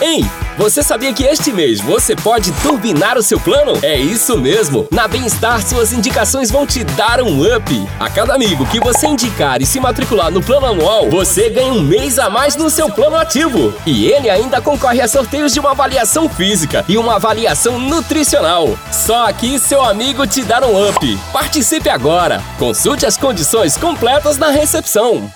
Ei, você sabia que este mês você pode turbinar o seu plano? É isso mesmo! Na Bem-Estar, suas indicações vão te dar um up. A cada amigo que você indicar e se matricular no plano anual, você ganha um mês a mais no seu plano ativo. E ele ainda concorre a sorteios de uma avaliação física e uma avaliação nutricional. Só aqui seu amigo te dar um up. Participe agora! Consulte as condições completas na recepção.